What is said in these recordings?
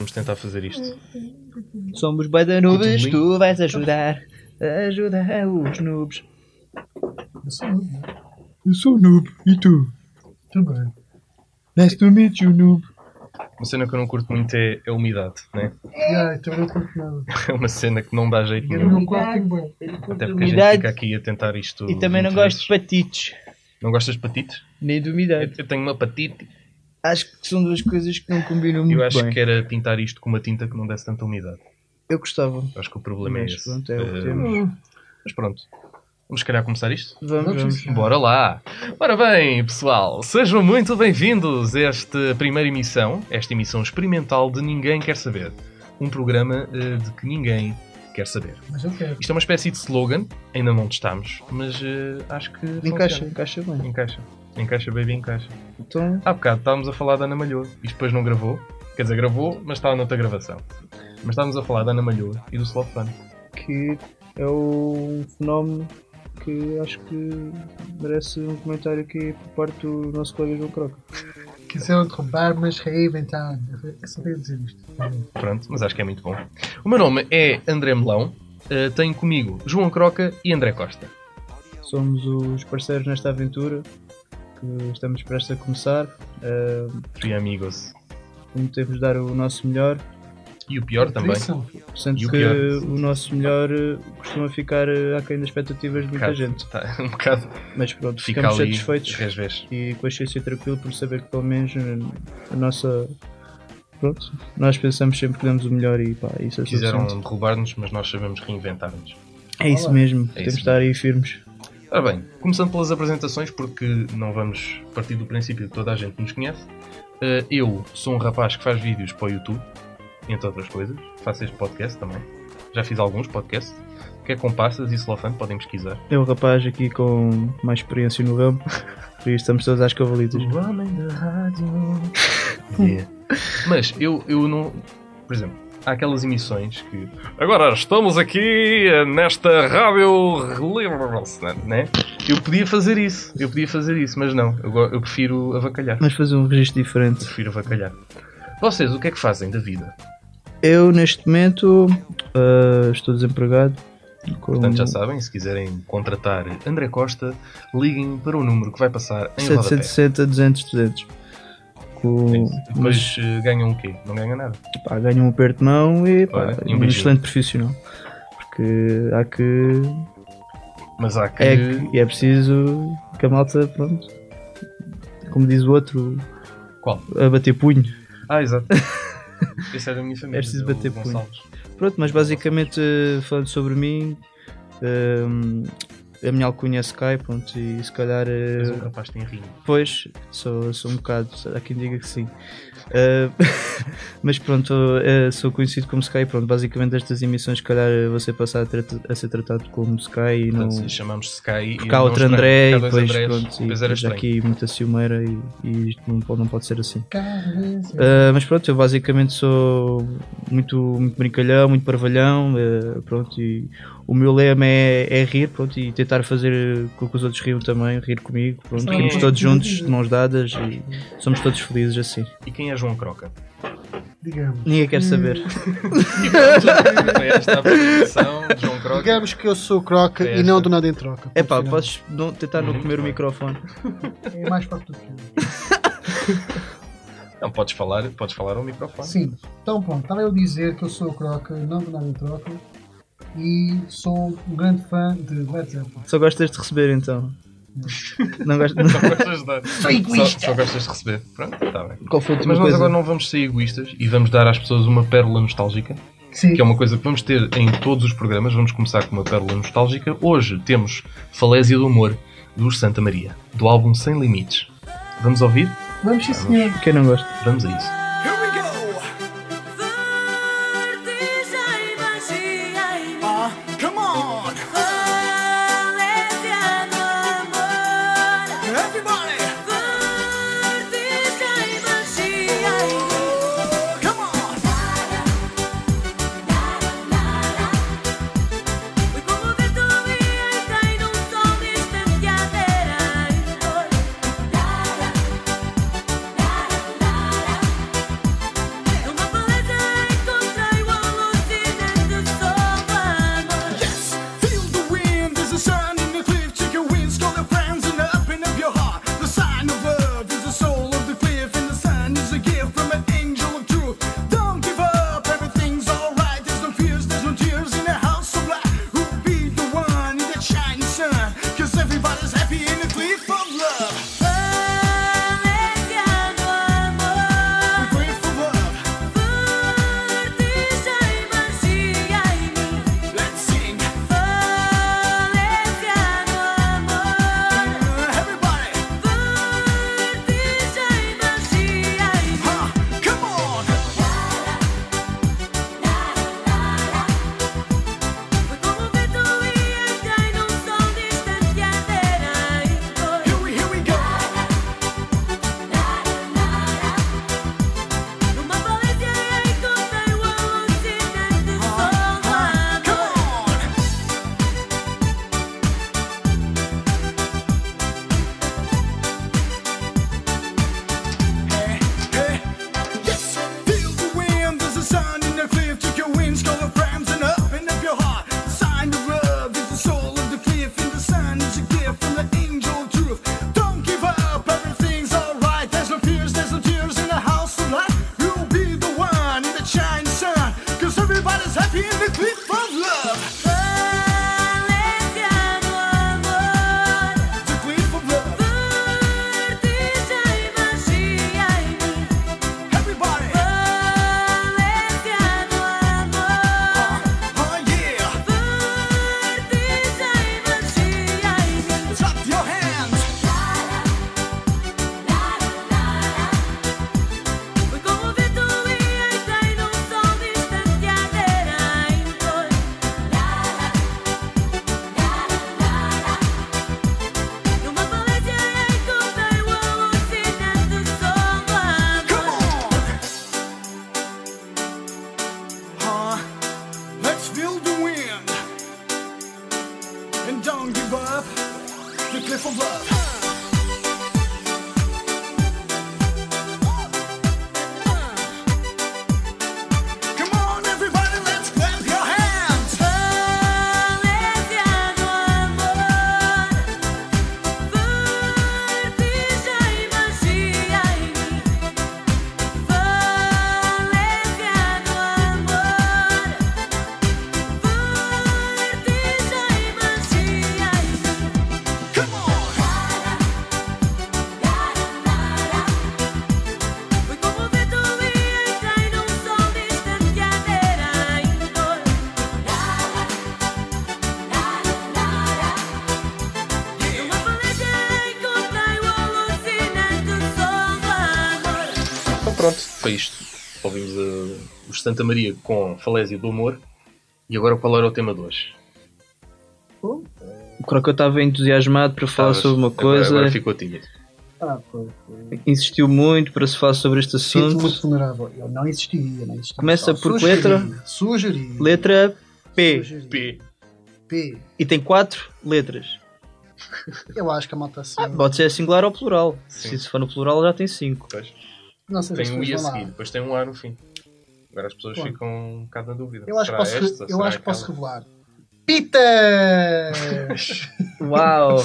Vamos tentar fazer isto. Somos bué da nubes, tu vais ajudar. Ajuda os noobs. Eu sou noob, né? Eu sou noob, e tu? Também. Nice to meet you, noob. Uma cena que eu não curto muito é a umidade, né? Yeah, também não curto nada. É uma cena que não dá jeito Eu nenhum. quarto tenho bem. Até porque a gente fica aqui a tentar isto. e também não 20 gosto de patites. Não gostas de patites? Nem de Eu, umidade. eu tenho uma patite Acho que são duas coisas que não combinam muito eu acho bem. que era pintar isto com uma tinta que não desse tanta umidade. Eu gostava. Acho que o problema é Mas esse. pronto, é o que temos. Mas pronto. Vamos se calhar começar isto? Vamos, Vamos. Bora lá! Ora bem, pessoal, sejam muito bem-vindos a esta primeira emissão, esta emissão experimental de Ninguém Quer Saber. Um programa eh, de que ninguém quer saber. Mas eu quero. Isto é uma espécie de slogan, ainda não testamos, mas eh, acho que. Encaixa, funciona. encaixa bem. Encaixa. Encaixa, baby, encaixa. Então, Há bocado estávamos a falar da Ana Malhoa. Isto depois não gravou. Quer dizer, gravou, mas estava noutra gravação. Mas estávamos a falar da Ana Malhoa e do Slow Fun. que é um fenómeno que acho que merece um comentário aqui por parte do nosso colega João Croca. Quiseram derrubar, mas reinventaram. Eu só tenho a dizer isto. Pronto, mas acho que é muito bom. O meu nome é André Melão. eh, tenho comigo João Croca e André Costa. Somos os parceiros nesta aventura que estamos prestes a começar. Uh, Fui amigos. prometemos dar o nosso melhor, E o pior também. Sendo o que pior? o nosso melhor uh, costuma ficar uh, aquém das expectativas de muita Bocado- gente. tá, um bocado Mas pronto, fica ficamos satisfeitos resvés. e com a consciência tranquila por saber que pelo menos a nossa. Pronto, nós pensamos sempre que damos o melhor e pá, isso é Quiseram derrubar-nos, mas nós sabemos reinventar-nos. É isso Olá. mesmo, É temos isso de estar aí firmes. Ora bem, começando pelas apresentações, porque não vamos partir do princípio que toda a gente nos conhece. Eh, eu sou um rapaz que faz vídeos para o YouTube, entre outras coisas. Faço este podcast também. Já fiz alguns podcasts. Que é com passas e celofane, podem pesquisar. É um rapaz aqui com mais experiência no ramo, por isso estamos todos às cavalitas. homem da rádio. Yeah. Mas eu, eu não. Por exemplo, aquelas emissões que. Agora estamos aqui eh, nesta rádio. Né? Eu podia fazer isso. Eu podia fazer isso, mas não. Eu, eu prefiro avacalhar. Mas fazer um registro diferente. Prefiro avacalhar. Vocês, o que é que fazem da vida? Eu, neste momento, ah, estou desempregado. Com Portanto, já sabem, se quiserem contratar André Costa, liguem para o número que vai passar em rodapé. 760, 200, 200. É isso. mas Depois eh, ganham o quê? Não ganham nada. pá, ganho um aperto de mão e pá, Olha, um excelente profissional. Porque há que. Mas há que. É, que- e é preciso que a malta, pronto. Como diz o outro, Qual? a bater punho. Ah, exato. É da minha família. É preciso bater punho. Pronto, mas basicamente eh, falando sobre mim, ehm, a minha alcunha é Sky, pronto, e se calhar. eh, És um rapaz que tem rinho. Pois, sou, sou um bocado, há quem diga que sim. Uh, mas pronto, uh, sou conhecido como Sky. Pronto, basicamente estas emissões, se calhar, vou ser passado a, trata- a ser tratado como Sky e não. Portanto, chamamos Sky Porque e não outro André porque e depois, Andrés, pronto, e depois estranho. aqui muita ciumeira e, e isto não pode, não pode ser assim. Uh, mas pronto, eu basicamente sou muito, muito brincalhão, muito parvalhão, uh, pronto, e o meu lema é, é rir, pronto, e tentar fazer com que os outros riam também, rir comigo, pronto, rimos todos juntos, de mãos dadas e somos todos felizes assim. E quem é João Croca? Digamos. Ninguém quer saber. E foi esta a de João Croca. Digamos que eu sou o Croca É e não do nada em troca. É pá, podes não, tentar não Muito comer o microfone. É mais do que eu. Não, podes falar, podes falar ao microfone. Sim. Então pronto, estava eu a dizer que eu sou o Croca e não do nada em troca. E sou um grande fã de Led Zeppelin. Só gostas de receber então. Não gostas. Só gostas de dar. Sou egoísta. Só, só gostas de receber. Pronto, está bem. Qual foi a última Mas nós coisa? agora não vamos ser egoístas e vamos dar às pessoas uma pérola nostálgica, Sim. que é uma coisa que vamos ter em todos os programas. Vamos começar com uma pérola nostálgica. Hoje temos Falésia do Amor, dos Santa Maria, do álbum Sem Limites. Vamos ouvir? Vamos sim senhor. Quem não gosta? Vamos a isso. Santa Maria com Falésia do Amor. E agora qual era o tema de hoje? O Croco estava entusiasmado para falar Estavas- sobre uma agora- coisa, Agora ficou tímido. Ah, foi, foi. insistiu muito para se falar sobre este Sinto assunto. muito vulnerável. Eu não existiria, não existiria. Começa Só por que letra? Sugeria. Letra P. P. P. E tem quatro letras. Eu acho que a malta assim. Pode ser singular ou plural. Sim. Se for no plural já tem cinco. Pois. não sei se Tem um I a pessoas vão lá. seguir, depois tem um A no fim. Agora as pessoas Bom. ficam um bocado na dúvida. Eu acho posso, esta? eu acho que posso revelar. Pitas! Uau!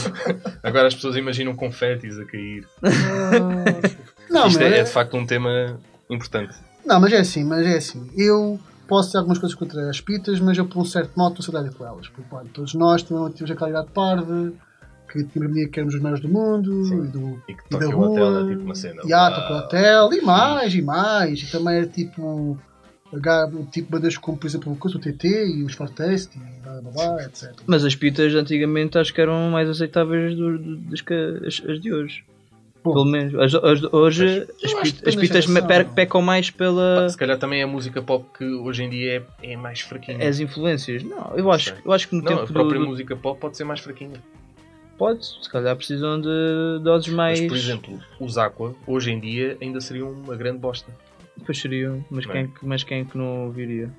Agora as pessoas imaginam confetis a cair. não, Isto mas é, é, é de facto um tema importante. não, mas é assim, mas é assim. Eu posso ter algumas coisas contra as pitas, mas eu por um certo modo estou solidário com elas. Porque pá, todos nós tivemos, tivemos aquela idade parda, que tínhamos a mania que éramos os melhores do mundo, Sim. e, do, E que e da toque o rua. hotel é tipo uma cena. E toca o hotel, e mais, e mais. E também era tipo. Tipo bandas como, por exemplo, o coisa, o TT e os Fortest e blá blá blá, etc. Mas as pitas antigamente acho que eram mais aceitáveis do, do, das que as, as de hoje. Bom. Pelo menos. As, as- hoje as, acho que pit- depende as da pitas geração. pecam mais pela. Se calhar também é a música pop que hoje em dia é, é mais fraquinha. as influências. Não, eu acho, sei. eu acho que no Não, a tempo do, própria do- música pop pode ser mais fraquinha. Pode, se calhar precisam de doses mais. Mas, por exemplo, os Aqua, hoje em dia, ainda seriam uma grande bosta. Depois seriam, mas quem, que- mas quem que não ouviria?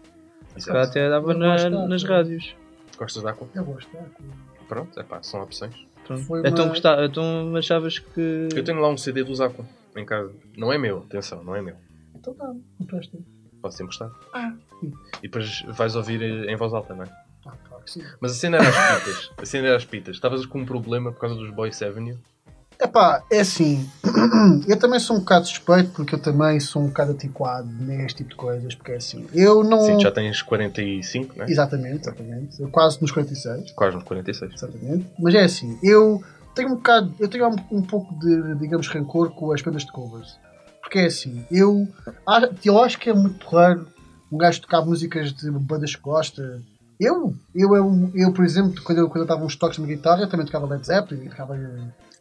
Se calhar até dava Eu na- gosto, nas rádios. Gostas de Aqua? Eu gosto, é. Pronto, é pá, são opções. Pronto. Foi Então, uma- gosta- então achavas que. Eu tenho lá um CD dos Aqua em casa. Não é meu, atenção, não é meu. Então tá, empresta. Posso emprestar. Ah, sim. E depois vais ouvir eh, em voz alta, não é? Ah, claro que sim. Mas a cena era as pitas. A cena era as pitas. Estavas com um problema por causa dos Boys Avenue. Epá, é assim, eu também sou um bocado suspeito porque eu também sou um bocado antiquado neste tipo de coisas, porque é assim, eu não... Sim, já tens 45, né? Exatamente, exatamente, eu quase nos 46, Quase nos 46. exatamente, mas é assim, eu tenho um bocado, eu tenho um, um pouco de, digamos, rancor com as bandas de covers, porque é assim, eu, eu acho que é muito raro um gajo tocar músicas de bandas que gosta, eu, eu, eu, eu por exemplo, quando eu, quando eu dava uns toques na guitarra, eu também tocava Led Zeppelin, tocava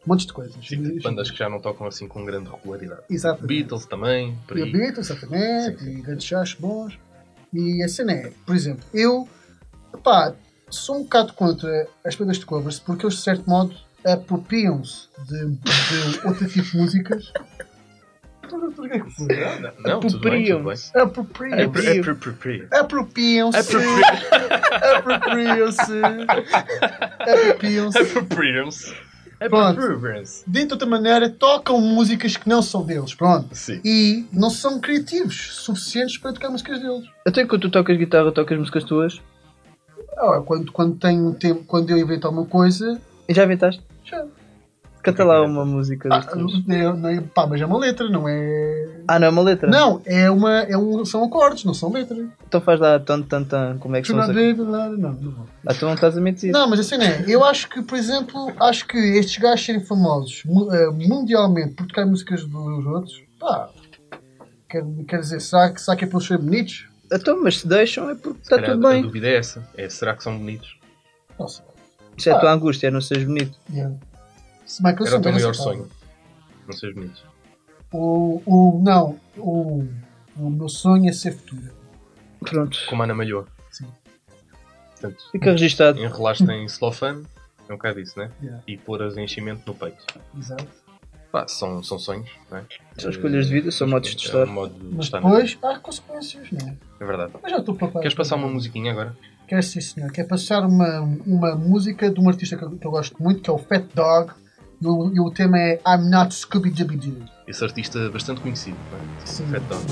eh, montes de coisas. Sim, bandas que já não tocam assim com grande regularidade. Exatamente. Beatles também, por E aí. a Beatles, exatamente, Sim, sim. e grandes chás bons. E a cena é, por exemplo, eu pá, sou um bocado contra as bandas de covers porque eles, de certo modo, apropriam-se de, de outro tipo de músicas. Apropriam-se. Apropriam-se. Apro- apro- apro- Apropriam-se. Apropriam-se. Apropriam-se. É Pronto. De outra maneira, tocam músicas que não são deles. Pronto. Sim. E não são criativos suficientes para tocar músicas deles. Até quando tu tocas guitarra, tocas músicas tuas? Ah, quando, quando tenho tempo, quando eu invento alguma coisa, E já inventaste? já. Canta lá uma música Ah, não é, não é- pá, mas é uma letra, não é. Ah, não é uma letra? Não, é uma, é um, são acordes, não são letras. Então faz lá tan tan tan, como é que são não, não, não, não. Ah, tu não estás a mentir. Não, mas assim não é. Eu acho que, por exemplo, acho que estes gajos serem famosos eh, mundialmente por tocar músicas dos outros, pá, quer, quer dizer, será que, será que é pelos serem bonitos? Então, mas se deixam é porque está tudo A bem. dúvida é essa. É, será que são bonitos? Não sei. Isso é a tua angústia, não seres bonito. Yeah. Se bem que eu Era o teu maior sonho. Não seres bonito. O, o, não, o, o meu sonho é ser futura. Pronto. Como Ana Malhoa. Sim. Portanto, Fica registado. enrolaste em celofane, é um bocado isso, né? Yeah. E pôr as enchimento no peito. Exato. Pá, são, são sonhos, não é? São escolhas de vida, são modos de É estar. um modo de Mas estar. depois há consequências, não é? É verdade. Mas já estou preparado. Queres passar uma musiquinha agora? Quero sim, senhor. Quer passar uma, uma música de um artista que eu, que eu gosto muito, que é o Fat Dog. E o, e o tema é I'm Not Scooby Dooby Doo. Esse artista bastante conhecido, não é? Sim.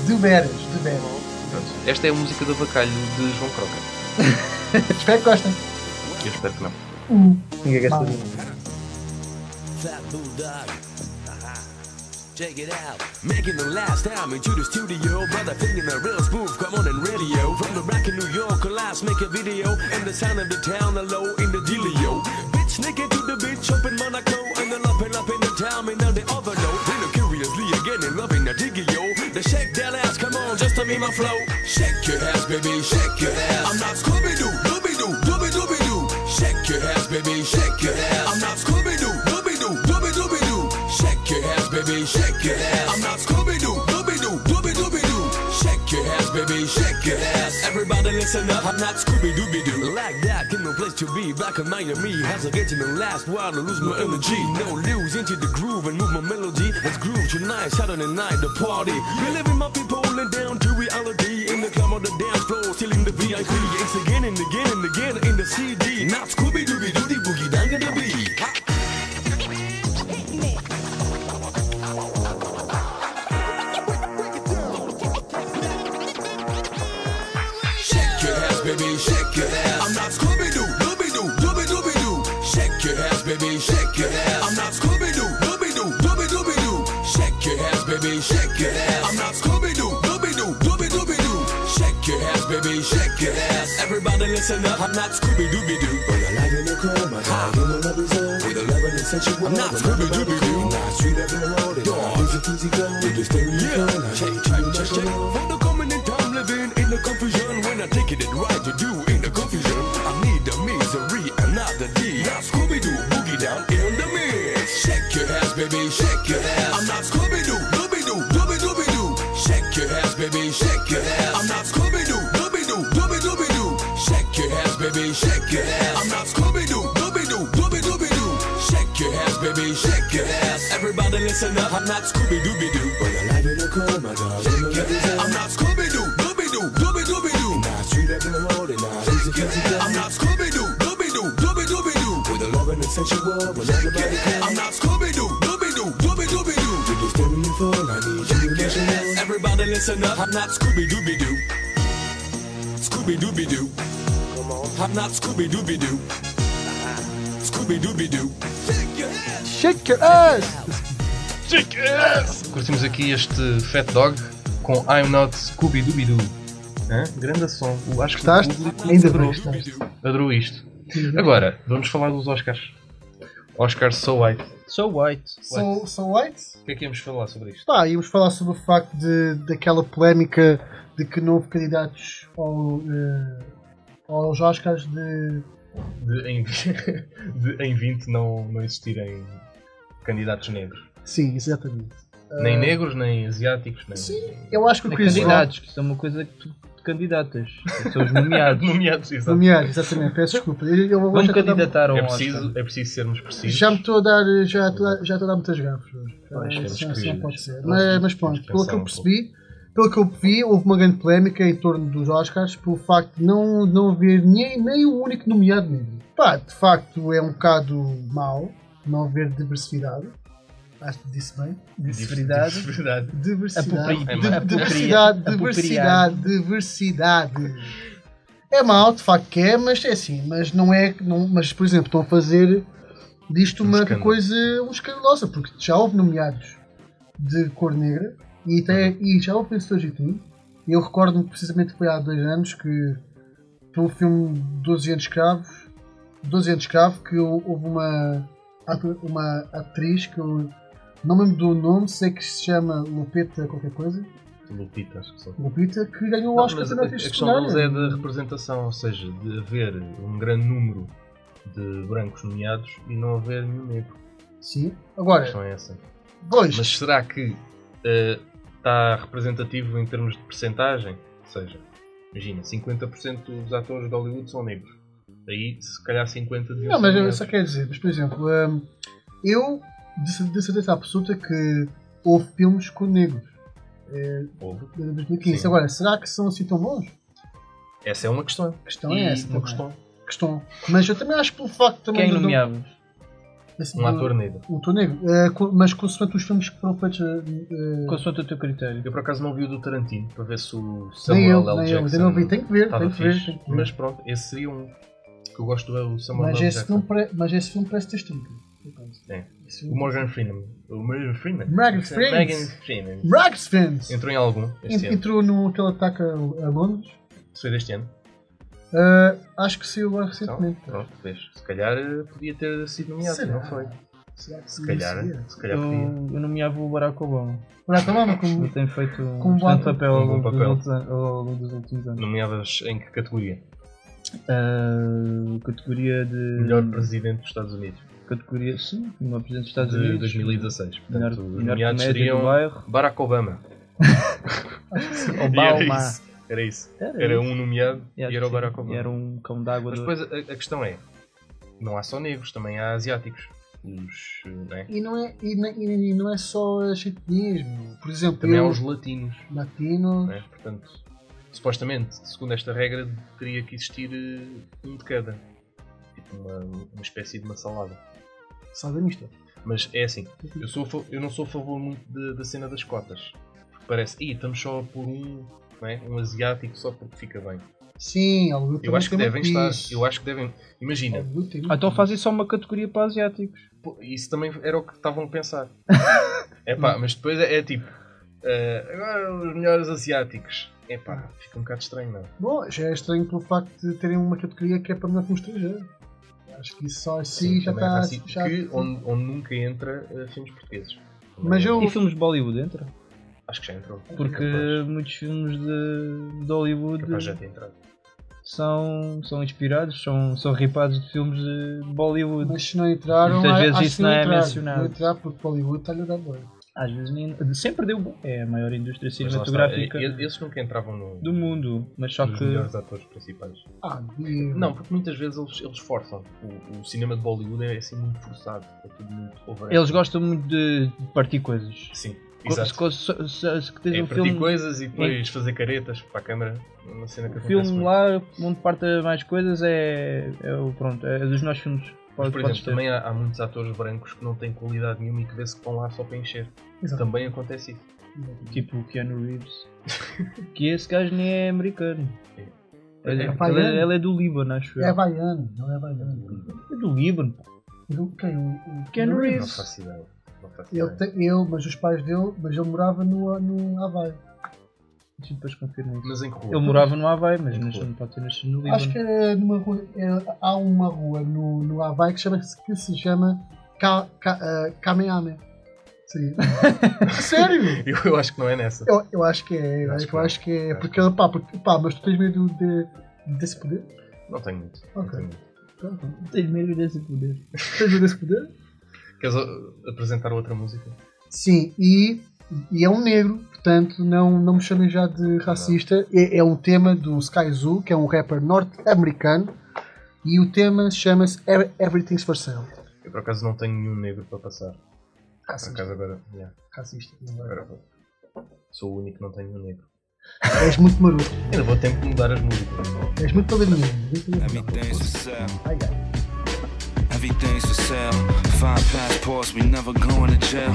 De veras, de veras. Pronto. Esta é a música do Abacalho de João Croca. Espero que gostem. Eu espero que não. Ninguém saber. Fat Bulldog. Uh-huh. Check it out. Making the last time into the studio. Brother thinking a real smooth, come on and radio. From the rack in New York, last make a video. And the sound of the town, the low in the dealio. Nigga to the beach up in Monaco. And the up and up in the town, and now they overload. Then the curiously again and loving the diggy yo. They shake their ass, come on, just to me my flow. Shake your ass, baby, shake your ass. I'm not Scooby Doo, Everybody listen up, I'm not Scooby Dooby Doo. Like that, give no place to be. Back in Miami, as I get in the last while I lose my energy. No lose into the groove and move my melody. Let's groove tonight, Saturday night, the party. Believing my people and down to reality. In the club on the dance floor, still in the VIP. It's again and again and again in the CD. Not Scooby Dooby Doo, the boogie down to the beat. Everybody listen up, I'm not Scooby Dooby Doo. But I like in the club, I like in the lobby zone. With a loving and sensual. I'm not Scooby Doo. Everybody listen up, I'm not Scooby Dooby Doo. But I like in the club, my dog. Shake your. I'm not Scooby Doo, Dooby Doo, Dooby Dooby Doo. Nah, street up in the road and nah, easy peasy. I'm not Scooby Doo, Dooby Doo, Dooby Dooby Doo. With a loving and sensual, when everybody comes. I'm not Scooby Doo, Dooby Doo, Dooby Dooby Doo. With the stereo phone, I need you to listen up. Everybody listen up, I'm not Scooby Dooby Doo. Scooby Dooby Doo. I'm not Scooby Dooby Doo. Scooby Dooby Doo. Shake your ass. Shake your ass! Curtimos aqui este Fat Dog com I'm Not Scooby Dooby Doo. Hã? Grande som. O- Acho que o público Ainda adorou, adorou isto. Agora, vamos falar dos Oscars. Oscars So White. So white. So, so white? O que é que íamos falar sobre isto? Pá, íamos falar sobre o facto de, daquela polémica de que não houve candidatos ao, eh, aos Oscars de. De em, de em 20 não, não existirem candidatos negros. Sim, exatamente. Nem negros, nem asiáticos, nem. Sim, eu acho que o Nem Chris Rock. candidatos, que isso é uma coisa que tu te candidatas. São os nomeados. Nomeados, exato. Nomeados, exatamente, peço desculpa. Eu, eu Vamos candidatar ao É Oscar. preciso, é preciso sermos precisos. Já me estou a dar, já estou a, já estou a dar muitas gafas. Pois, Ah, temos assim, que- assim não pode ser. Mas, mas pronto, pelo que eu um percebi, pelo que eu vi, houve uma grande polémica em torno dos Oscars pelo facto de não, não haver nem, nem o único nomeado negro. Pá, de facto é um bocado mau, não haver diversidade. Acho que disse bem. Diversidade. Verdade. Diversidade. Apopri- É diversidade, diversidade, diversidade. É mau, de facto que é, mas é assim, mas não é. Não, mas, por exemplo, estão a fazer disto Um uma escândalo. coisa um escandalosa, porque já houve nomeados de cor negra e, tem, e já houve vencedores e tudo. E eu recordo-me precisamente que foi há dois anos que pelo filme 12 anos de escravos, 12 anos de escravo, que hou- houve uma, uma atriz que eu não me lembro do nome, sei que se chama Lupita qualquer coisa, Lupita, acho que são. Lupita, que ganhou o Não, Oscar mas a, a questão deles é da representação, ou seja, de haver um grande número de brancos nomeados e não haver nenhum negro. Sim. A Agora, questão é essa. dois. Mas será que eh, está representativo em termos de percentagem? Ou seja, imagina, 50% dos atores de Hollywood são negros. Aí, se calhar 50% deviam Não, mas eu só quero dizer, mas por exemplo, hum, eu de, de certeza absoluta que houve filmes com negros. É, Houve. de 2015. Sim. Agora, será que são assim tão bons? Essa é uma questão. A questão e é essa. uma também. questão. Questão. Mas eu também acho que pelo facto também. Quem do- nomeavas? desse- Um ator negro. Um ator negro. Co- mas consoante os filmes que foram feitos. eh, Consoante o teu critério. Eu por acaso não vi o do Tarantino para ver se o nem Samuel eu, L. nem eu, Jackson mas eu não vi. Tem que ver, tem que ver. Tem que ver. Mas pronto, esse seria um que eu gosto do Samuel Mas L. esse, Jackson. mas esse filme parece ter estrinca. É. O Morgan Freeman. O Morgan Freeman. Morgan Freeman. Morgan Freeman. Fans! Entrou em algum este ano. Entrou no aquele ataque a, a Londres. Foi deste ano. Ah, acho que saiu agora Então, recentemente. pronto, vês. Se calhar eh, podia ter sido nomeado, Será? não foi. Será que Se calhar, se calhar Eu, podia. eu nomeava o Barack Obama. Barack Obama como Ele tem feito Com um bom- papel, ao um bom longo dos ao longo últimos anos. Nomeavas em que categoria? Ah, categoria de. Melhor presidente dos Estados Unidos. Categoria, sim, melhor presidente dos Estados de Unidos. 2016. Melhor, Portanto, os melhor do seriam bairro. Barack Obama. E Obama. Era isso. Era. Era Era isso. um nomeado E e era o Barack. Obama. E era um cão d'água. Mas depois a, a questão é: não há só negros, também há asiáticos. Os, né? E não é, e, não- e não é só meu. Por exemplo, Também há eu, os latinos. latino, né? Portanto, supostamente, segundo esta regra, teria que existir eh, um de cada. Tipo uma, uma espécie de uma salada. Salada mista. Mas é assim, eu, sou, eu não sou a favor muito de- da cena das cotas. Porque parece, ih, estamos só por um, não é? um asiático só porque fica bem. Sim, Eu também acho que devem estar. disso. Eu acho que devem. Imagina, Ah, então fazem só uma categoria para asiáticos. pô, isso também era o que estavam a pensar. é pá, mas depois é, é tipo, eh, agora os melhores asiáticos. É pá, fica um bocado estranho, não? Bom, já é estranho pelo facto de terem uma categoria que é para melhor filme estrangeiro. Acho que isso só assim Sim, já é está. raci- já- que, onde, onde nunca entra eh, filmes portugueses. Mas é- eu- E filmes de Bollywood entra? Acho que já entrou. Porque Capaz, muitos filmes de, de Hollywood são, são inspirados, são, são ripados de filmes de Bollywood. Mas se não entraram, Muitas vezes isso não é entrar. mencionado. Não entrar porque Hollywood está-lhe a dar. Às vezes nem, sempre deu bom. É a maior indústria está, cinematográfica e- Esses nunca entravam no, do mundo. Mas só que melhores atores principais. Ah, e- Não, porque muitas vezes eles, eles forçam. O, o cinema de Bollywood é assim muito forçado. É tudo muito over. eles gostam muito de partir coisas. Sim, exato. Se, se, se, se que tens É um partir filme, coisas e depois fazer caretas para a câmara. Uma cena que o filme muito. lá onde parta mais coisas é, é o pronto, é dos nossos filmes. Mas, por exemplo, ter. também há, há muitos atores brancos que não têm qualidade nenhuma e que vê-se que estão lá só para encher. Exato. Também acontece isso. Tipo o Keanu Reeves. que esse gajo nem é americano. Sim. Ele, É ele, baiano. é- ele é do Líbano, acho É eu. baiano, não é baiano. É do Líbano. pá. Do- Quem? O, o Keanu Não Reeves. faço ideia. Não faço Ele, ideia. tem- ele, mas os pais dele, mas ele morava no, no Havaí. Deixa eu depois confirmar isso. Mas em que rua? Ele morava no Havaí, mas nasceu- não pode ter nascido no Líbano. Acho que era numa rua. era- há uma rua no, no Havaí que, chama, que se chama Ka, Ka, Kamehameha. Sim. Sério? Eu, eu acho que não é nessa. Eu, eu acho que é, eu Acho que eu não. acho que é. Acho Porque, pá, porque, pá, mas tu tens medo de, desse poder? Não tenho muito. Não Ok. tenho muito. Pronto. Tens medo desse poder. Tens medo desse poder? Queres uh, apresentar outra música? Sim, e, e é um negro, portanto não, não me chamem já de racista. É, é um tema do Sky Zoo, que é um rapper norte-americano, e o tema chama-se Every- Everything's for Sale. Eu por acaso não tenho nenhum negro para passar. Por Racista. acaso agora. yeah, racista. não é? agora vou. Sou o único que não tenho nenhum negro. És muito maroto. Ainda vou ter que mudar as músicas. És muito. Ai, ai. everything's for sale. Five passports, we never going to jail.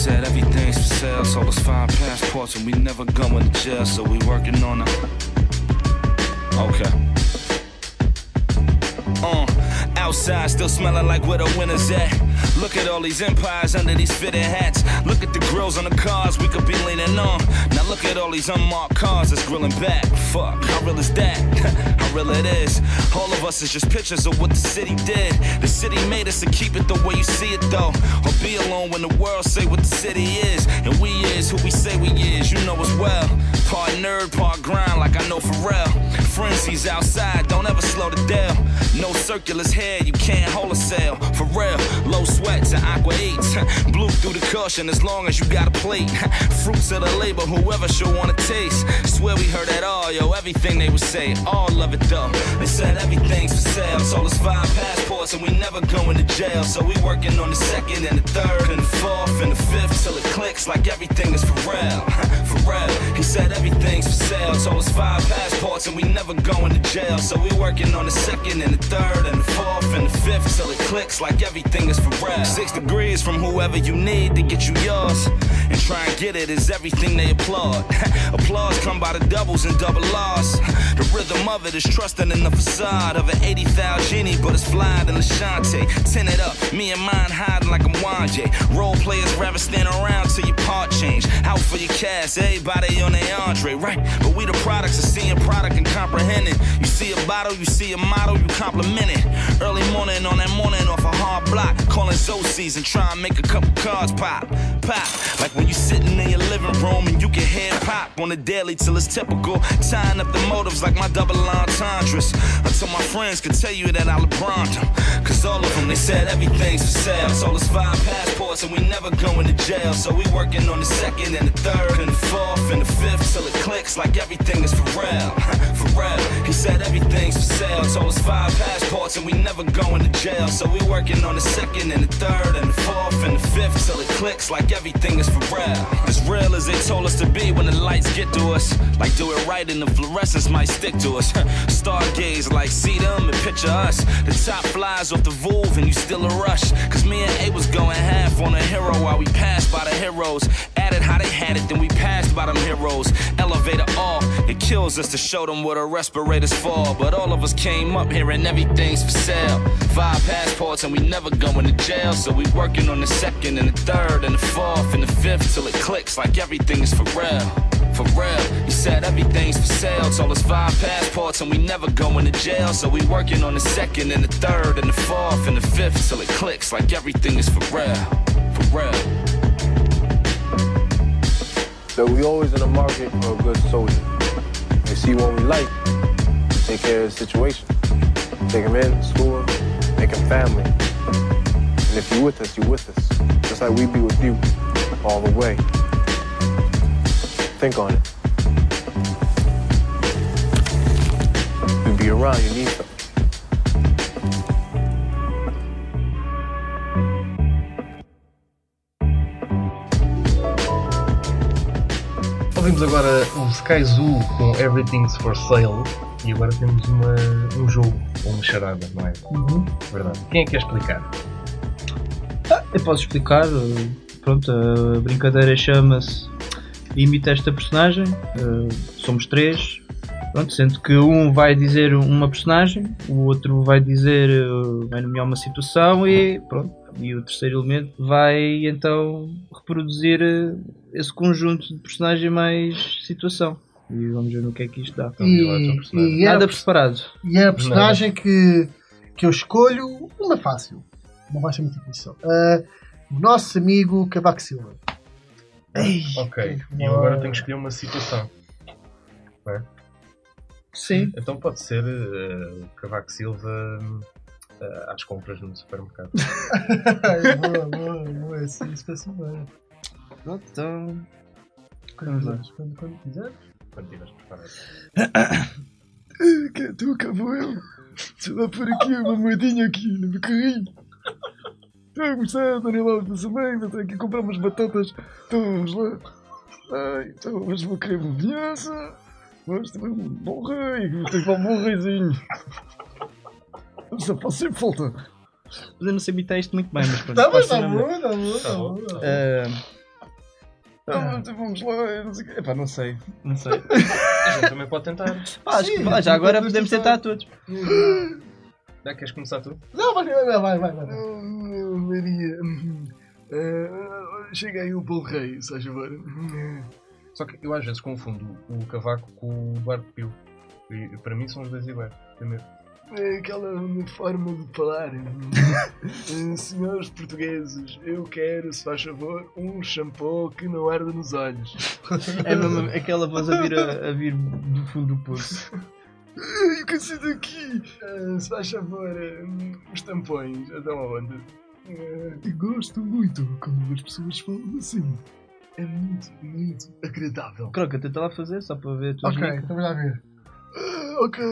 Said everything's for sale, so it's five passports and we never going to jail. So we working on it. Okay. Uh, outside still smelling like where the winter's at. Look at all these empires under these fitted hats. Look at the grills on the cars we could be leaning on. Now look at all these unmarked cars that's grilling back. Fuck, how real is that? how real it is. All of us is just pictures of what the city did. The city made us to keep it the way you see it though. Or be alone when the world say what the city is. And we is who we say we is, you know as well. Part nerd, part grind, like I know for real. Frenzies outside, don't ever slow the deal. No circulars here, you can't hold a sail. For real, low sweats and aqua eats. Blue through the cushion as long as you got a plate. Fruits of the labor, whoever should wanna taste. Swear we heard that all, yo, everything they would say. All of it though. They said everything's for sale. So it's five passports and we never going to jail. So we working on the second and the third and the fourth and the fifth till it clicks like everything is for real. for real. He said everything's for sale. So it's five passports and we never going to jail. So we working on the second and the third and the fourth and the fifth till it clicks like everything is for real. Six degrees from whoever you need to get you yours. And try and get it is everything they applaud. Applause come by the doubles and double R's. The rhythm of it is trusting in the facade of an 80,000 genie, but it's flying in Lashante. it up, me and mine hiding like I'm Wanje. Role players rather stand around till your part change. Out for your cash, everybody on their Andre, right? But we the products of seeing product and comprehending. You see a bottle, you see a model, you compliment it. Early morning on that morning off a hard block, calling Zocies and try and make a couple cards pop. Pop, like when you sitting in your living room and you can hear pop on the daily till it's typical. Tying up the motives like my double entendres. Until my friends could tell you that I LeBron them. Cause all of them, they said everything's for sale. So it's five passports and we never going to jail. So we working on the second and the third and the fourth and the fifth till it clicks like everything is for real. for real. He said everything's for sale. So it's five passports and we never going to jail. So we working on the second and the third and the fourth and the fifth till it clicks like everything is for real. As real as they told us to be when the lights get to us. Like do it right and the fluorescence might stick to us. Stargaze like see them and picture us. The top flies off the Volve and you still a rush. Cause me and A was going half on a hero while we passed by the heroes. Added how they had it, then we passed by them heroes. Elevator off, it kills us to show them what the respirators fall. But all of us came up here and everything's for sale. Five passports and we never going to jail. So we working on the second and the third and the fourth and the fifth till it clicks like everything is for real. For real, he said everything's for sale. Told us five passports and we never going to jail. So we working on the second and the third and the fourth and the fifth till it clicks like everything is for real. For real. So we always in the market for a good soldier. They see one we like, take care of the situation. Take him in, school him, make him family. And if you're with us, you're with us. Just like we be with you all the way. Think on it. We be around, you need something. Ouvimos agora o Sky Zoo com Everything's for Sale e agora temos uma, um jogo ou uma charada, não é? Verdade. Quem é que quer explicar? Ah, eu posso explicar. uh, Pronto, a brincadeira chama-se Imita esta personagem. uh, Somos três. Pronto, sendo que um vai dizer uma personagem, o outro vai dizer, uh, vai nomear uma situação e pronto. E o terceiro elemento vai então reproduzir esse conjunto de personagem mais situação. E vamos ver no que é que isto dá. Então, e, é a, Nada preparado. e é a personagem que, que eu escolho, uma fácil. Não vai ser muito difícil. O nosso amigo Cavaco Silva. Ei, Ok. E eu agora tenho que escolher uma situação. Não é? Sim. Então pode ser o Cavaco Silva eh, às compras no supermercado. Boa, boa, boa. Isso, isso parece bem. Pronto, então. Quando quiseres. Estiveres preparado. Que tu acabou eu? Deixa lá por aqui uma moedinha aqui no meu carrinho. Estou a gostar, Dona Laura também, vou ter aqui comprar umas batatas. Então vamos lá. Ai, então hoje vou querer uma vinhaça. Hoje também um bom rei, vou ter que levar um bom reizinho. Só posso ser falta. Mas eu não sei imitar isto muito bem, mas pronto. Tá bom, tá ser bom, melhor. tá bom, Ah, vamos lá, não sei. Epá, não sei, não sei. A gente também pode tentar. Pá, acho que- Sim, pá, já agora podemos tentar. tentar todos. Já queres começar tu? Não, vai, vai, vai, vai. vai. Maria, chega aí o Paulo Rei, se faz favor. Só que eu às vezes confundo o cavaco com o Duarte Pio. E para mim são os dois iguais. Primeiro. É Aquela forma de falar. Eh, Senhores portugueses, eu quero, se faz favor, um shampoo que não arda nos olhos. É mesmo aquela voz a vir, a, a vir do fundo do poço. Eu consigo aqui, eh, se faz favor, eh, os tampões. Então aonde? Eh, Eu gosto muito quando as pessoas falam assim. É muito, muito agradável. Croca, tenta lá fazer só para ver a tua Ok, estamos a ver. Ah, ok,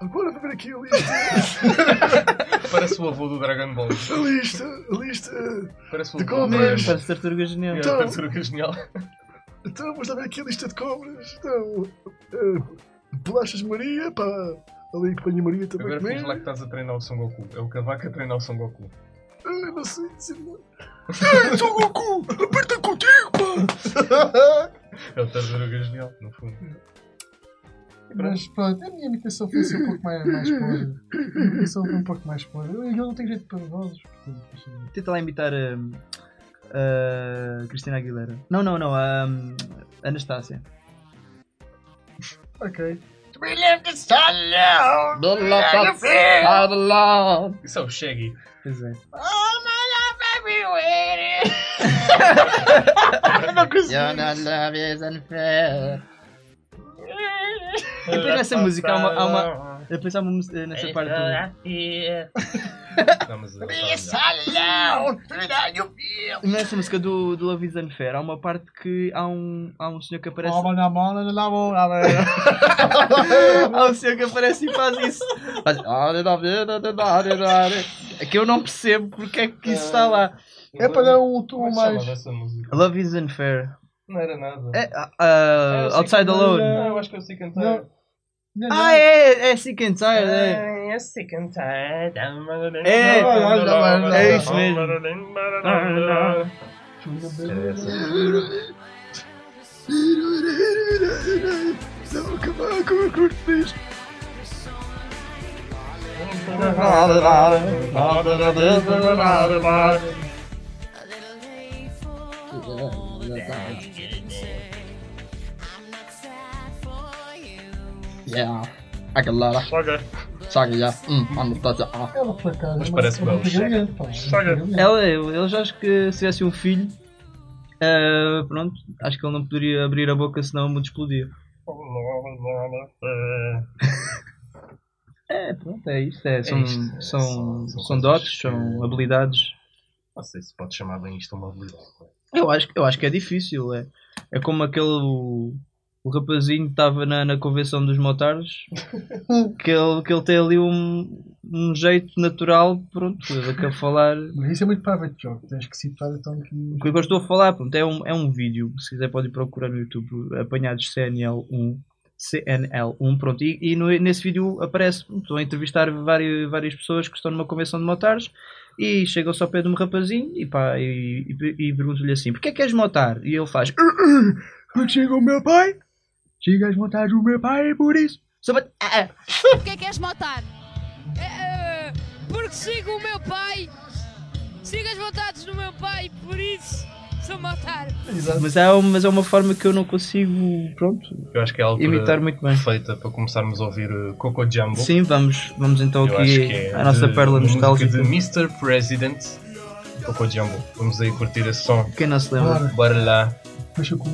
agora vou ver aqui a lista. Parece o avô do Dragon Ball. A lista, a lista. Parece o De avô compras. Parece tartaruga genial. É, Então- Parece o genial. Então, vamos lá ver aqui a lista de compras. Então, uh, bolachas Maria, pá. Ali que põe a Maria também Agora finge lá que estás a treinar o Son Goku. É o cavaco a treinar o Son Goku. Ah, não sei dizer nada. Ei, Son Goku, aperta contigo, pá. É o tartaruga genial, no fundo. Mas pronto, a minha imitação foi assim um pouco mais, mais podre. A minha imitação foi um pouco mais podre. Eu, eu não tenho jeito para vozes, portanto. assim. Tenta lá imitar a, a Cristina Aguilera. Não, não, não, a, a Anastácia. Ok. Isso é o Shaggy. Pois é. Depois nessa música há uma. Há uma depois há uma música nessa parte. do- tá Nessa música do, do Love is Unfair há uma parte que há um, há um senhor que aparece. Mão. Há um senhor que aparece e faz isso. Faz... É que eu não percebo porque é que isso está lá. É para dar um tom é mais. Love is Unfair. Não era nada. É, Era outside Alone. Não, eu acho que eu sei cantar. Não. Não, não. Ah, é, é Sick and Tired, é. Ai, é sick and Yeah. Aquela. Saga, já. Hum, Anastasia. ah. Ela por acaso. Mas é parece é bom. Saga. Ela, eu, eu já acho que se tivesse um filho, ah, pronto, acho que ele não poderia abrir a boca senão o mundo explodia. É, pronto, é isso. É, são, isto, é, são, são- são são dotes, que- são habilidades. Não sei se pode chamar bem isto uma habilidade. Eu acho, eu acho que é difícil. É, é como aquele. O, rapazinho que estava na, na convenção dos motards, que ele, que ele tem ali um, um jeito natural, pronto, daquele falar. Mas isso é muito private joke. Tens que citar então que. O que eu estou a falar, pronto, é um, é um vídeo, se quiser pode procurar no YouTube, apanhados CNL1, CNL1, pronto, e, e no- nesse vídeo aparece, estou a entrevistar várias, várias pessoas que estão numa convenção de motares e chegam-se ao pé de um rapazinho e pá, e, e, e perguntam-lhe assim, porquê é que queres motar? E ele faz, Quando chega o meu pai, chega as montagens do meu pai, é por isso. "Só bate- ah, ah." Porquê queres matar? É, porque sigo o meu pai, sigo as vontades do meu pai, por isso sou matar. mas, é, mas é uma forma que eu não consigo, pronto, Eu acho que é a altura imitar muito bem. perfeita para começarmos a ouvir uh, Coco Jumbo. Sim, vamos, vamos então Eu aqui que é à nossa de- música nostálgica. de Mr. President Coco Jumbo. Vamos aí curtir esse som. Quem não se lembra? Bora, Bora lá. fecha o cu.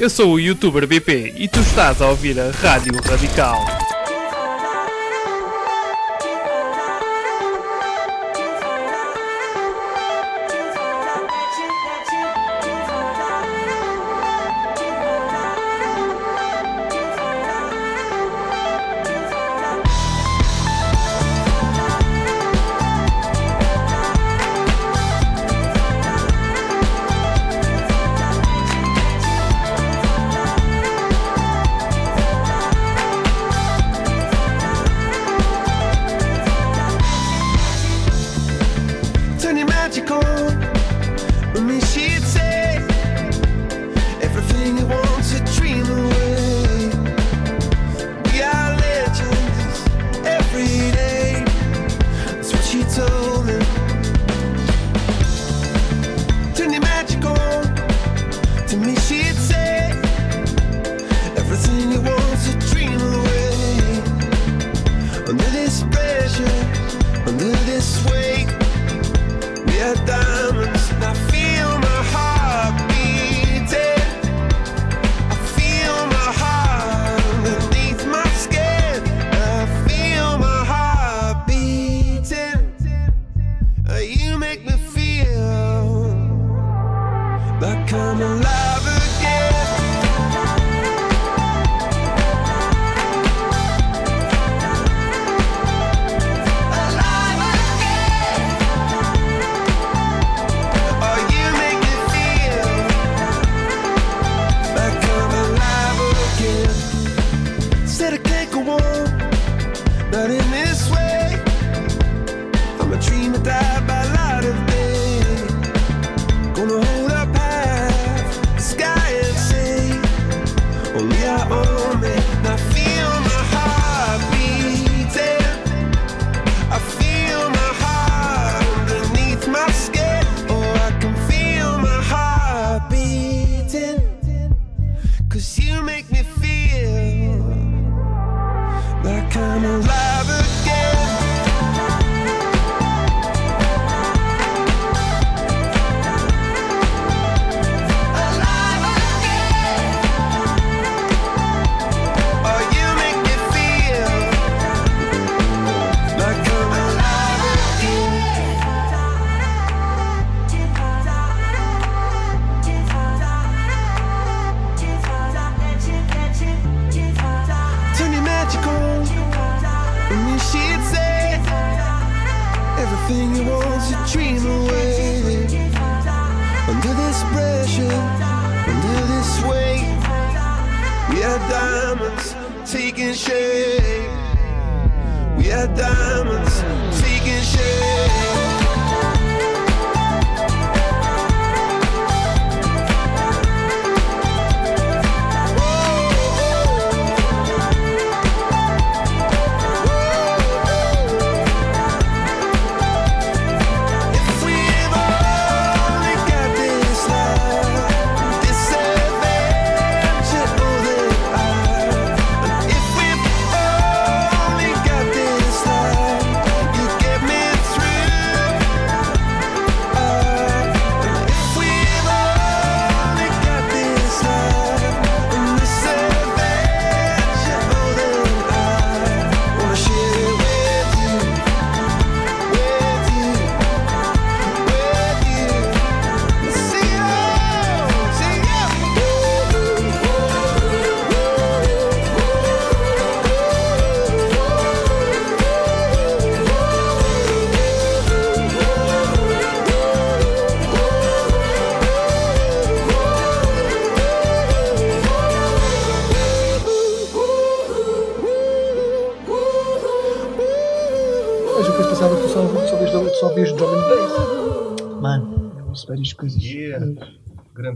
Eu sou o youtuber BP e tu estás a ouvir a Rádio Radical.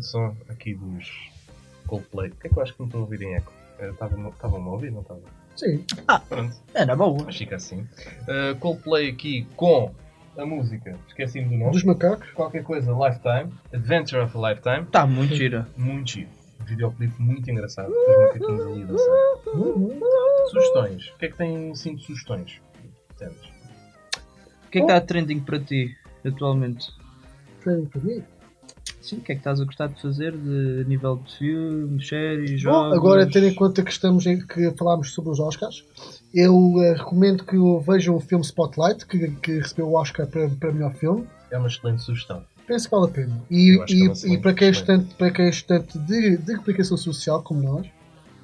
Som aqui dos Coldplay. O que é que eu acho que não estou a ouvir em eco? Estavam a ouvir, não estavam? Sim. Ah, Pronto. é na boa. Mas fica assim. Uh, Coldplay aqui com a música, esqueci-me do nome. Dos macacos. Qualquer coisa, Lifetime. Adventure of a Lifetime. Tá muito gira. Muito giro. Videoclipe muito engraçado. Os macaquinhos ali a dançar. Sugestões. O que é que tem assim de sugestões? Temos. O que é que está trending para ti atualmente? Training para mim. Sim, o que é que estás a gostar de fazer de nível de filmes, séries, Bom, jogos? agora, tendo em conta que estamos em, que falámos sobre os Oscars, eu eh, recomendo que vejam o filme Spotlight, que, que recebeu o Oscar para, para melhor filme. É uma excelente sugestão. Penso que vale a pena. E, que é e, excelente e para quem é estudante, para quem é estudante de, de replicação social, como nós,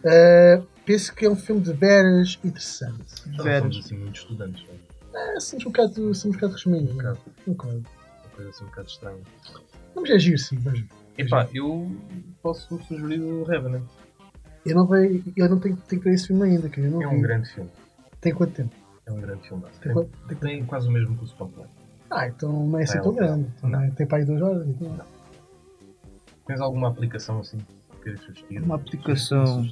eh, penso que é um filme de veras interessante. Não Veras. somos assim muitos estudantes. não é? É, somos um bocado, somos um bocado resumindo. Um bocado. Um bocado. Uma coisa assim um bocado estranha. Vamos agir sim, vejam. Epá, eu posso sugerir o Revenant. Eu não, vejo, eu não tenho, tenho que ver esse filme ainda, cara. Eu não É vi. um grande filme. Tem quanto tempo? É um grande filme. Tem Tem, quanto- tem quase o mesmo que o Spotlight. Ah, então não é assim É, tão um grande. Então, Tem para aí duas horas. Então. Tens alguma aplicação assim que queres sugerir? Uma aplicação.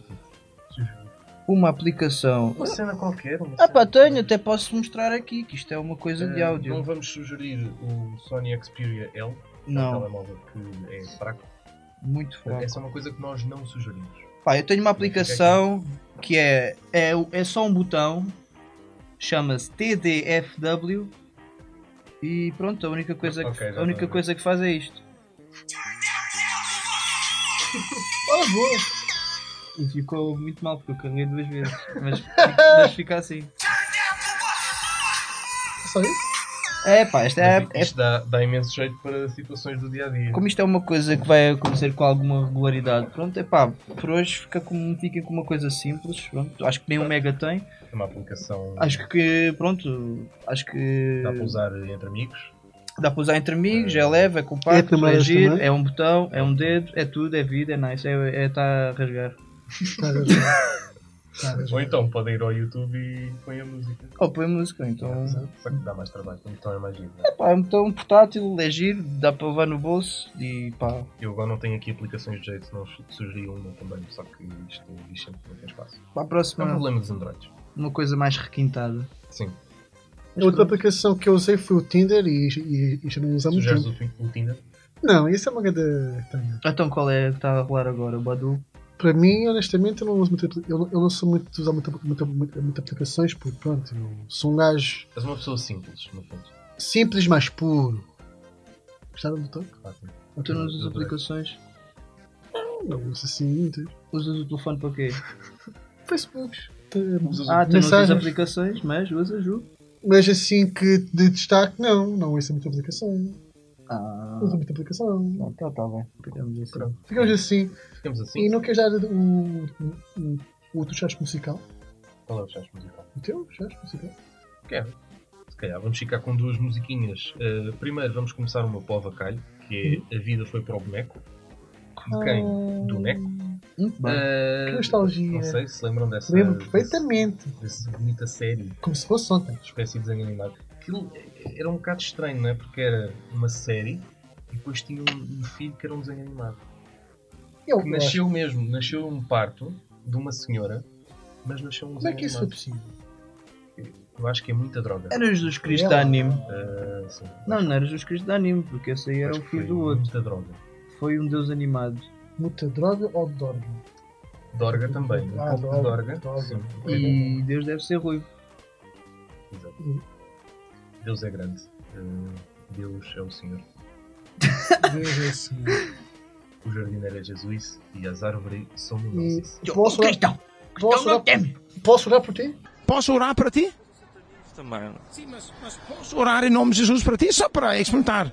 Uma aplicação. Uma cena qualquer. Uma Ah pá, tenho, até posso mostrar aqui, que isto é uma coisa de Eh, áudio. Não vamos sugerir o Sony Xperia L, que é Não. um telemóvel que é fraco. Muito fraco. Essa é uma coisa que nós não sugerimos. Pá, eu tenho uma aplicação que é, é, é só um botão, chama-se TDFW e pronto, a única coisa, que, Ok, já a única coisa que faz é isto. Ah, boa! E ficou muito mal porque eu carreguei duas vezes, mas, mas fica assim. Só isso? É pá, esta é, é- Isto dá, dá imenso jeito para situações do dia a dia. como isto é uma coisa que vai acontecer com alguma regularidade, pronto, é pá, por hoje fica com, fiquem com uma coisa simples, pronto, acho que nem o Mega tem, É uma aplicação acho que, pronto, acho que dá para usar entre amigos. Dá para usar entre amigos, é leve, é É compacto, é, câmaras giro, também? é um botão, é um dedo, é tudo, é vida, é nice, é está a rasgar. Tá a ver? Tá a ver? Ou então podem ir ao YouTube e põem a música. Ou põe música, então. Só que dá mais trabalho, então é mais giro. não é? Pá, é um botão portátil, é giro, dá para levar no bolso e pá. Eu agora não tenho aqui aplicações de jeito, senão su- sugeri uma também, só que isto diz sempre que não tem espaço. Para a É um próxima, problema dos Androids. uma coisa mais requintada. Sim. A outra aplicação que eu usei foi o Tinder e, e, e já não usamos Sugeres muito. o, o Tinder? Não, isso é uma grande. Então qual é que está a rolar agora? O Badu? Para mim, honestamente, eu não, uso muito, eu, não- eu não sou muito de usar muita, muita, muita, muita aplicações, porque pronto, eu sou um gajo És uma pessoa simples, no fundo. simples, mas puro. Gostaram do toque? Ótimo. Tu não usas aplicações? Não uso assim muitas. Usas o telefone para quê? Facebook. Usas Ah, tu não usas mensagens. aplicações, mas usas o. Mas assim que de destaque, não. Não uso muita aplicação. Ah, uso muita aplicação. não, tá, tá bem. Ficamos assim. Pronto. Ficamos assim. Ficamos assim. E não queres dar o, o, o, outro chat musical? Qual é o chat musical? O teu chat musical? Quero. calhar vamos ficar com duas musiquinhas. Uh, primeiro vamos começar uma para o avacalho, que é A Vida Foi para o Boneco. De quem? Do Neco. Muito bem. Uh, Que nostalgia. Não sei se lembram dessa, Lembro perfeitamente. dessa bonita série, Como se fosse ontem. espécie de desenho animado. Aquilo era um bocado estranho, não é? Porque era uma série e depois tinha um, um filho que era um desenho animado. Eu Que nasceu mesmo, nasceu um parto de uma senhora, mas nasceu um Como é desenho que isso foi animado. possível? Eu acho que é muita droga. Era Jesus Cristo Ela. de anime. Uh, sim. Não, não era Jesus Cristo de anime, porque esse aí era o filho do outro. Muita droga. Foi um deus animado. Muita droga ou dorga? Dorga também. Um Ah, pouco de Dorga, Dorga. Dorga. Sim. E Deus deve ser ruivo. Exato. Deus é grande. Uh, Deus é o Senhor. Deus é assim. O jardineiro é Jesus e as árvores são E luminosas. posso orar, posso, orar, posso orar por ti? Posso orar para ti? Também. Sim, mas, mas posso orar em nome de Jesus para ti, só para experimentar.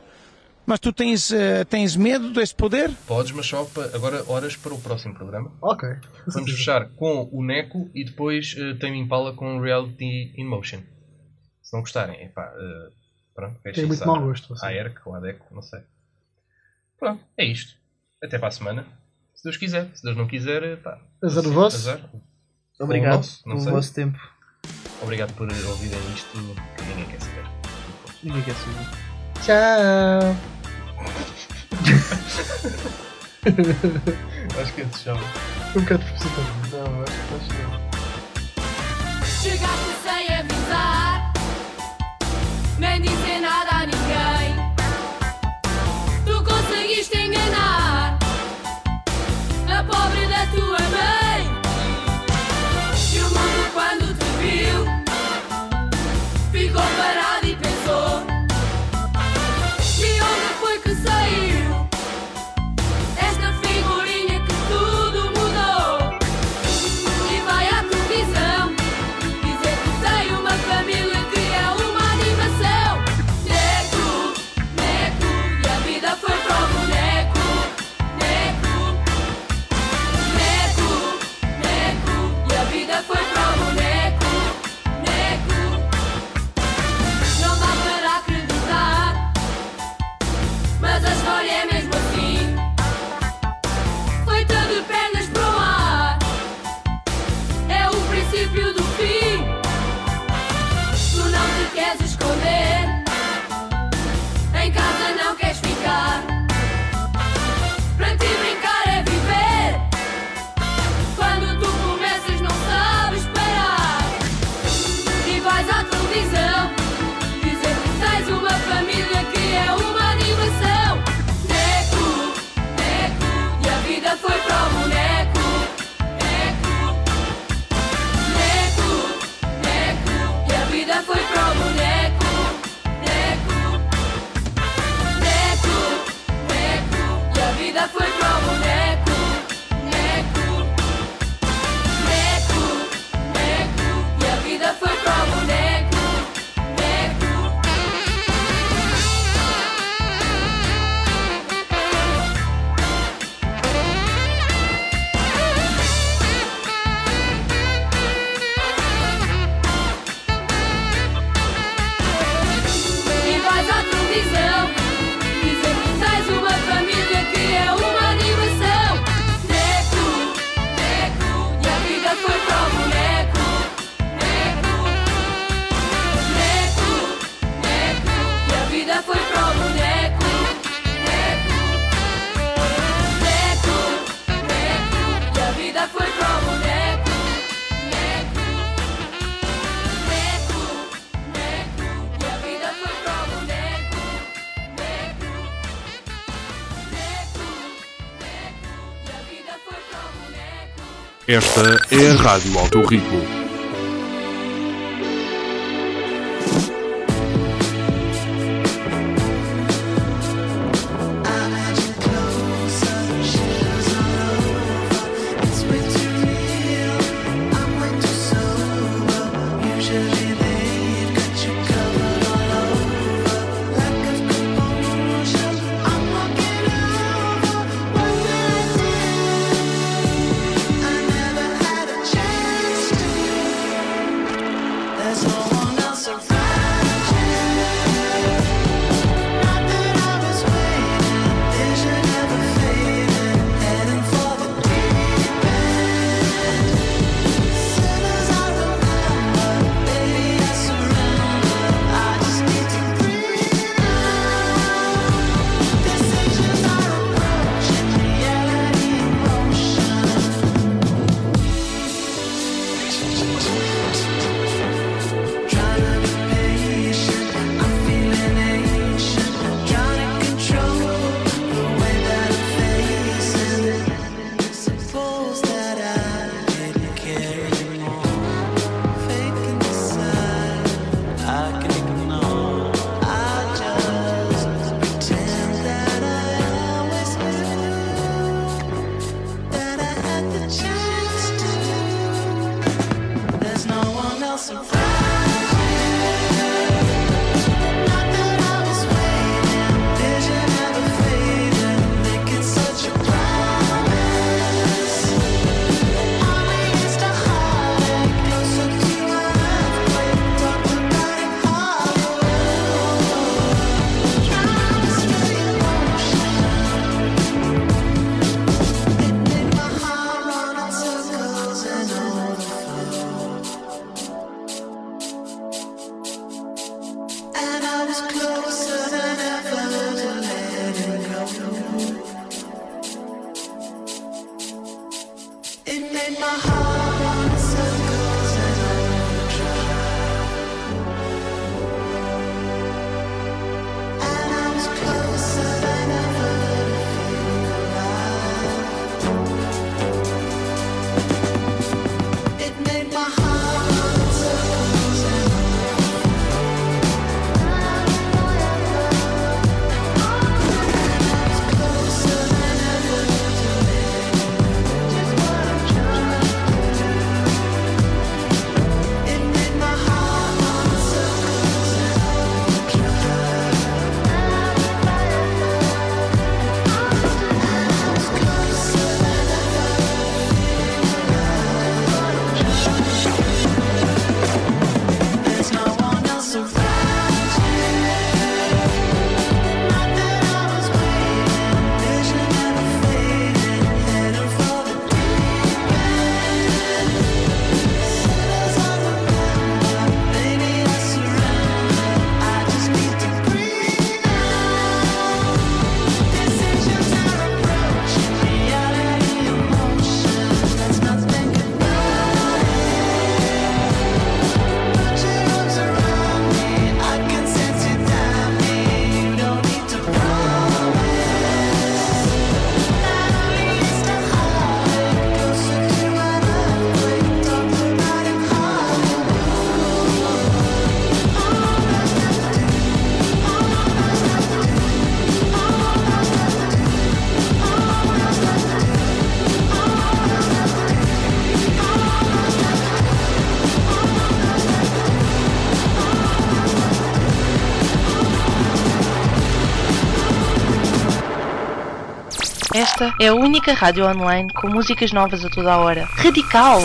Mas tu tens, eh, tens medo deste poder? Podes, mas só para, agora horas para o próximo programa. Ok. Vamos fechar com o Neco e depois uh, Tame Impala com Reality in Motion. Se não gostarem, epá, uh, pronto, Tem muito mau gosto, assim. A ERC ou a ADECO, não sei. Pronto, é isto. Até para a semana. Se Deus quiser. Se Deus não quiser, pá. Azar o vosso. Azar. Obrigado o nosso, não pelo sei. vosso tempo. Obrigado por ouvirem isto que ninguém quer saber. Ninguém quer saber. Tchau. Acho que esse chama. Um bocado precipitado. Não, acho que acho que não. Chegaste sem avisar, nem dizer nada Esta é a Rádio Alto Ritmo. Esta é a única rádio online com músicas novas a toda a hora. Radical!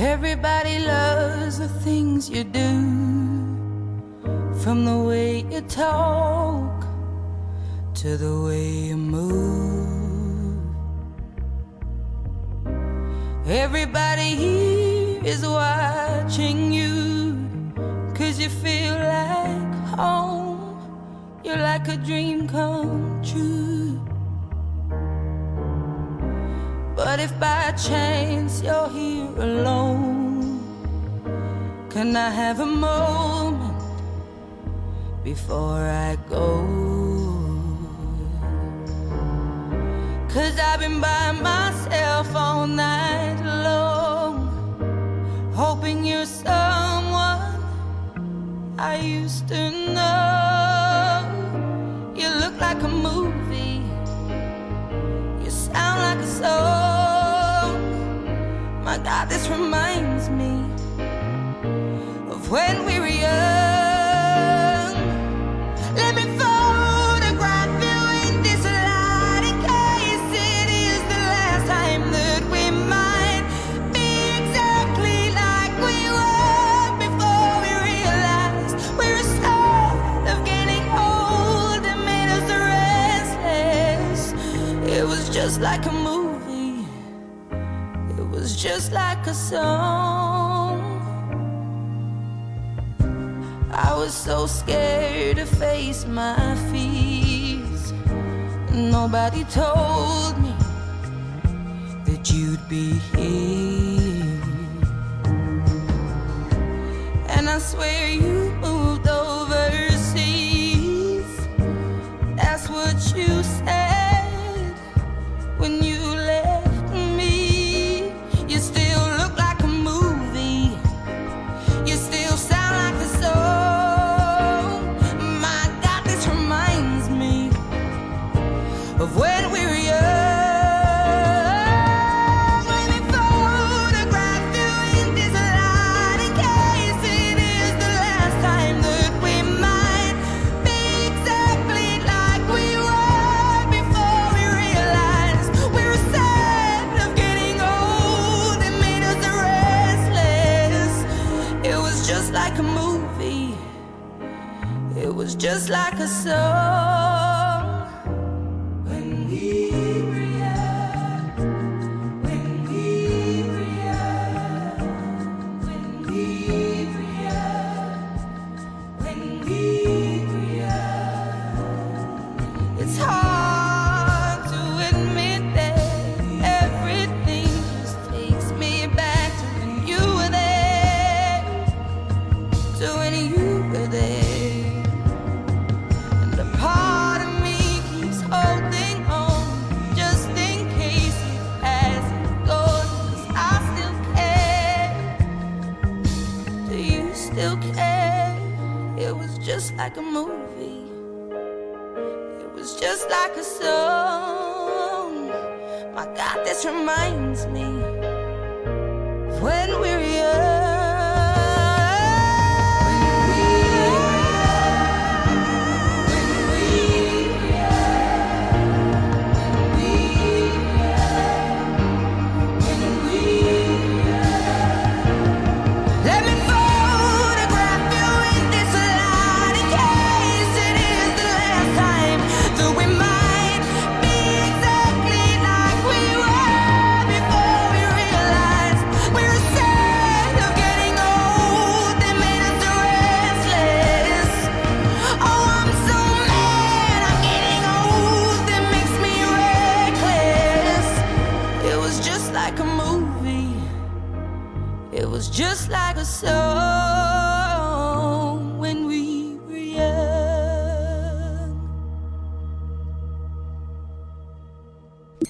Everybody loves the things you do, from the way you talk to the way you move. Everybody here is watching you, cause you feel like home. You're like a dream come true. But if by chance you're here alone, can I have a moment before I go? Cause I've been by myself all night long, hoping you're someone I used to know. You look like a movie, you sound like a song. My God, this reminds me of when we just like a movie. It was just like a song. I was so scared to face my fears. Nobody told me that you'd be here. And I swear you like a movie. It was just like a song. My God, this reminds me when we were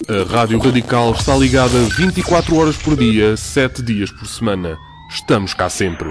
A Rádio Radical está ligada 24 horas por dia, 7 dias por semana. Estamos cá sempre.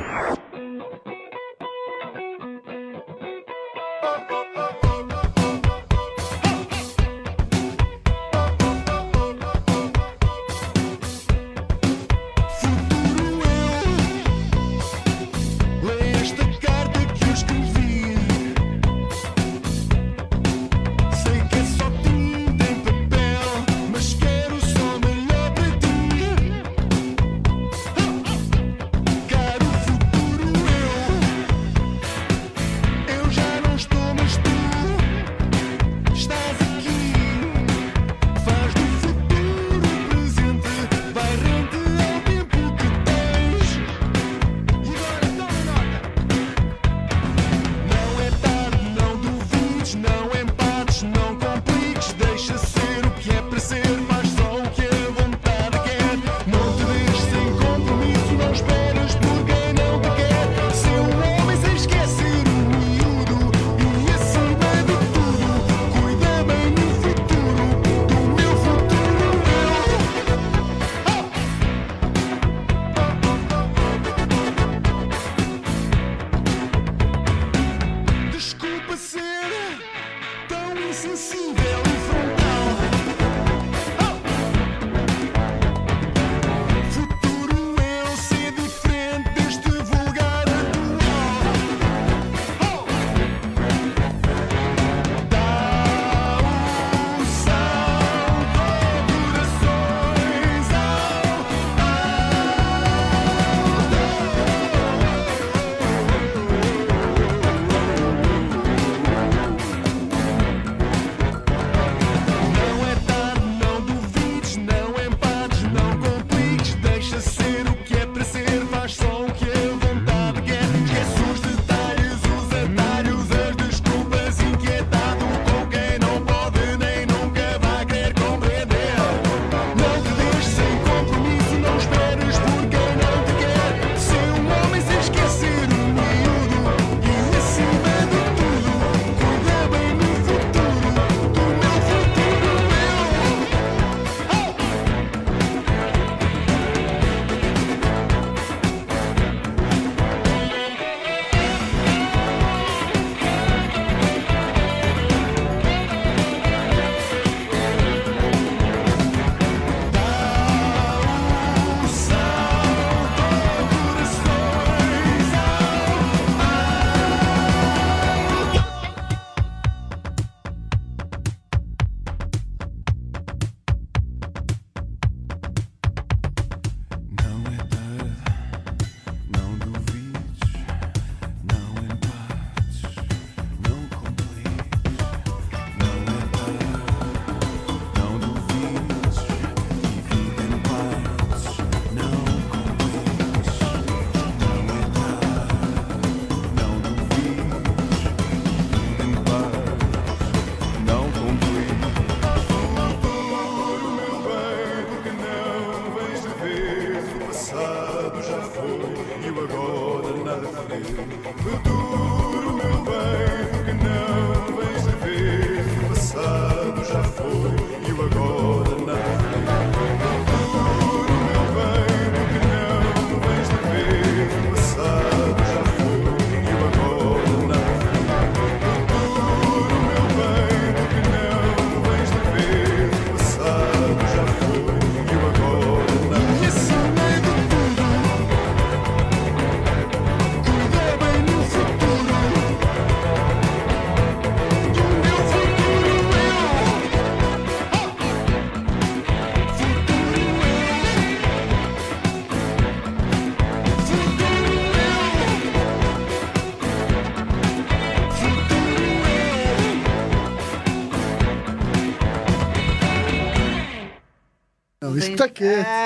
Não, isso que está quieto.